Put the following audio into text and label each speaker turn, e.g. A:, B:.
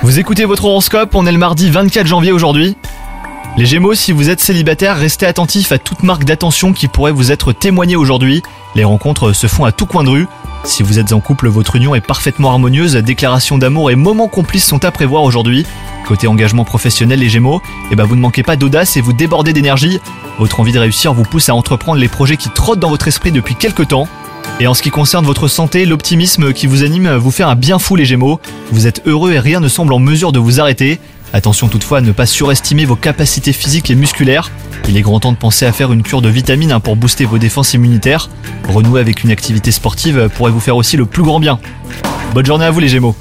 A: Vous écoutez votre horoscope, on est le mardi 24 janvier aujourd'hui. Les Gémeaux, si vous êtes célibataire, restez attentif à toute marque d'attention qui pourrait vous être témoignée aujourd'hui. Les rencontres se font à tout coin de rue. Si vous êtes en couple, votre union est parfaitement harmonieuse, déclarations d'amour et moments complices sont à prévoir aujourd'hui. Côté engagement professionnel, les Gémeaux, eh ben vous ne manquez pas d'audace et vous débordez d'énergie. Votre envie de réussir vous pousse à entreprendre les projets qui trottent dans votre esprit depuis quelques temps. Et en ce qui concerne votre santé, l'optimisme qui vous anime vous fait un bien fou les Gémeaux. Vous êtes heureux et rien ne semble en mesure de vous arrêter. Attention toutefois à ne pas surestimer vos capacités physiques et musculaires. Il est grand temps de penser à faire une cure de vitamines pour booster vos défenses immunitaires. Renouer avec une activité sportive pourrait vous faire aussi le plus grand bien. Bonne journée à vous les Gémeaux